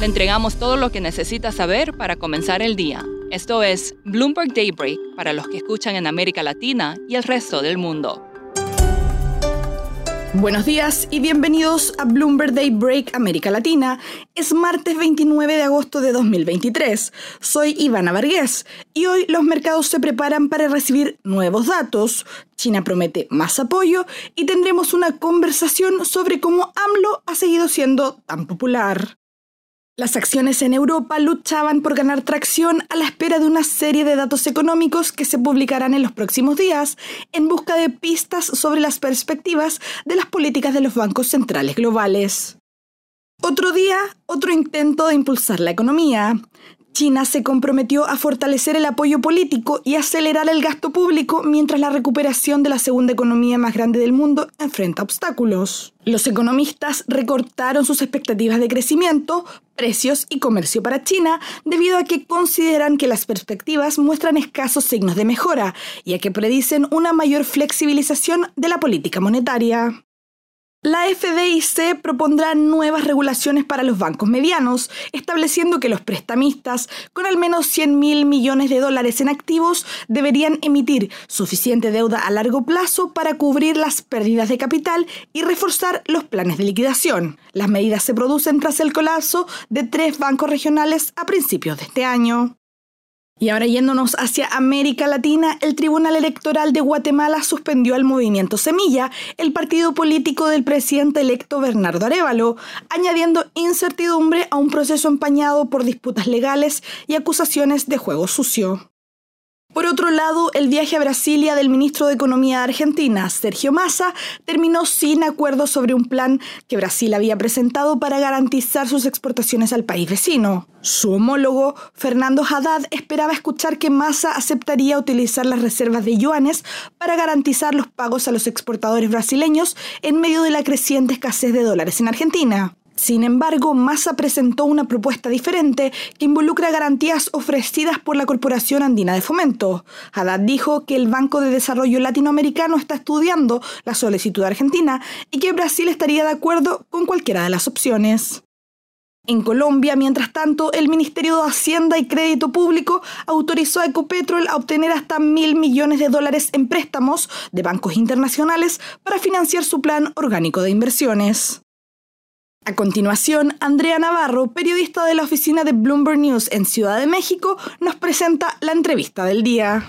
Le entregamos todo lo que necesita saber para comenzar el día. Esto es Bloomberg Daybreak para los que escuchan en América Latina y el resto del mundo. Buenos días y bienvenidos a Bloomberg Daybreak América Latina. Es martes 29 de agosto de 2023. Soy Ivana Vargas y hoy los mercados se preparan para recibir nuevos datos. China promete más apoyo y tendremos una conversación sobre cómo AMLO ha seguido siendo tan popular. Las acciones en Europa luchaban por ganar tracción a la espera de una serie de datos económicos que se publicarán en los próximos días en busca de pistas sobre las perspectivas de las políticas de los bancos centrales globales. Otro día, otro intento de impulsar la economía. China se comprometió a fortalecer el apoyo político y acelerar el gasto público mientras la recuperación de la segunda economía más grande del mundo enfrenta obstáculos. Los economistas recortaron sus expectativas de crecimiento, precios y comercio para China debido a que consideran que las perspectivas muestran escasos signos de mejora y a que predicen una mayor flexibilización de la política monetaria. La FDIC propondrá nuevas regulaciones para los bancos medianos, estableciendo que los prestamistas con al menos 100 mil millones de dólares en activos deberían emitir suficiente deuda a largo plazo para cubrir las pérdidas de capital y reforzar los planes de liquidación. Las medidas se producen tras el colapso de tres bancos regionales a principios de este año. Y ahora yéndonos hacia América Latina, el Tribunal Electoral de Guatemala suspendió al movimiento Semilla, el partido político del presidente electo Bernardo Arevalo, añadiendo incertidumbre a un proceso empañado por disputas legales y acusaciones de juego sucio. Por otro lado, el viaje a Brasilia del ministro de Economía de Argentina, Sergio Massa, terminó sin acuerdo sobre un plan que Brasil había presentado para garantizar sus exportaciones al país vecino. Su homólogo, Fernando Haddad, esperaba escuchar que Massa aceptaría utilizar las reservas de yuanes para garantizar los pagos a los exportadores brasileños en medio de la creciente escasez de dólares en Argentina. Sin embargo, Massa presentó una propuesta diferente que involucra garantías ofrecidas por la Corporación Andina de Fomento. Haddad dijo que el Banco de Desarrollo Latinoamericano está estudiando la solicitud argentina y que Brasil estaría de acuerdo con cualquiera de las opciones. En Colombia, mientras tanto, el Ministerio de Hacienda y Crédito Público autorizó a Ecopetrol a obtener hasta mil millones de dólares en préstamos de bancos internacionales para financiar su plan orgánico de inversiones. A continuación, Andrea Navarro, periodista de la oficina de Bloomberg News en Ciudad de México, nos presenta la entrevista del día.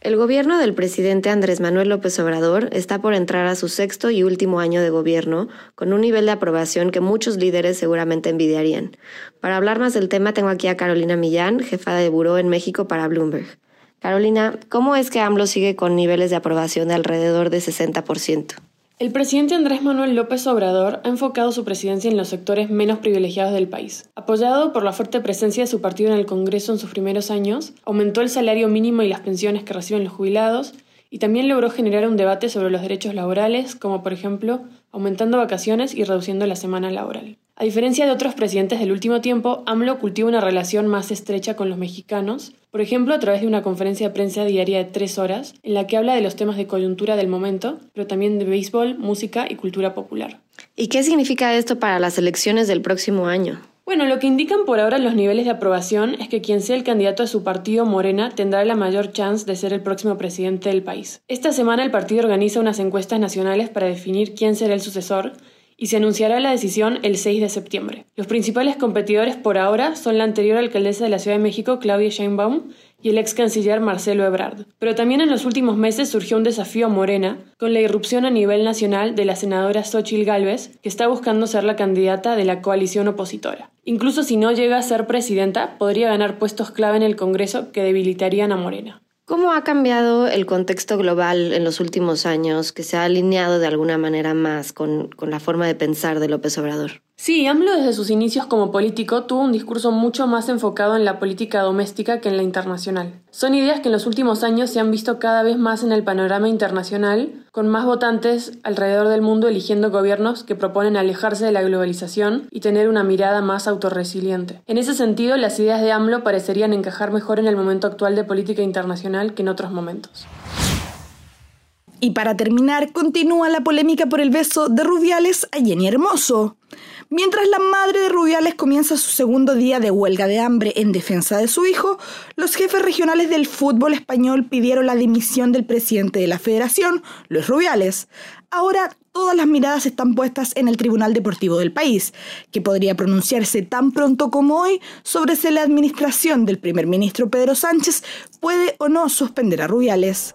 El gobierno del presidente Andrés Manuel López Obrador está por entrar a su sexto y último año de gobierno, con un nivel de aprobación que muchos líderes seguramente envidiarían. Para hablar más del tema tengo aquí a Carolina Millán, jefa de buró en México para Bloomberg. Carolina, ¿cómo es que AMLO sigue con niveles de aprobación de alrededor de 60%? El presidente Andrés Manuel López Obrador ha enfocado su presidencia en los sectores menos privilegiados del país. Apoyado por la fuerte presencia de su partido en el Congreso en sus primeros años, aumentó el salario mínimo y las pensiones que reciben los jubilados y también logró generar un debate sobre los derechos laborales, como por ejemplo aumentando vacaciones y reduciendo la semana laboral. A diferencia de otros presidentes del último tiempo, AMLO cultiva una relación más estrecha con los mexicanos, por ejemplo a través de una conferencia de prensa diaria de tres horas, en la que habla de los temas de coyuntura del momento, pero también de béisbol, música y cultura popular. ¿Y qué significa esto para las elecciones del próximo año? Bueno, lo que indican por ahora los niveles de aprobación es que quien sea el candidato a su partido Morena tendrá la mayor chance de ser el próximo presidente del país. Esta semana el partido organiza unas encuestas nacionales para definir quién será el sucesor y se anunciará la decisión el 6 de septiembre. Los principales competidores por ahora son la anterior alcaldesa de la Ciudad de México, Claudia Sheinbaum, y el ex canciller Marcelo Ebrard. Pero también en los últimos meses surgió un desafío a Morena con la irrupción a nivel nacional de la senadora Xochil Gálvez, que está buscando ser la candidata de la coalición opositora. Incluso si no llega a ser presidenta, podría ganar puestos clave en el Congreso que debilitarían a Morena. ¿Cómo ha cambiado el contexto global en los últimos años que se ha alineado de alguna manera más con, con la forma de pensar de López Obrador? Sí, AMLO desde sus inicios como político tuvo un discurso mucho más enfocado en la política doméstica que en la internacional. Son ideas que en los últimos años se han visto cada vez más en el panorama internacional, con más votantes alrededor del mundo eligiendo gobiernos que proponen alejarse de la globalización y tener una mirada más autorresiliente. En ese sentido, las ideas de AMLO parecerían encajar mejor en el momento actual de política internacional que en otros momentos. Y para terminar, continúa la polémica por el beso de Rubiales a Jenny Hermoso. Mientras la madre de Rubiales comienza su segundo día de huelga de hambre en defensa de su hijo, los jefes regionales del fútbol español pidieron la dimisión del presidente de la federación, Luis Rubiales. Ahora todas las miradas están puestas en el Tribunal Deportivo del país, que podría pronunciarse tan pronto como hoy sobre si la administración del primer ministro Pedro Sánchez puede o no suspender a Rubiales.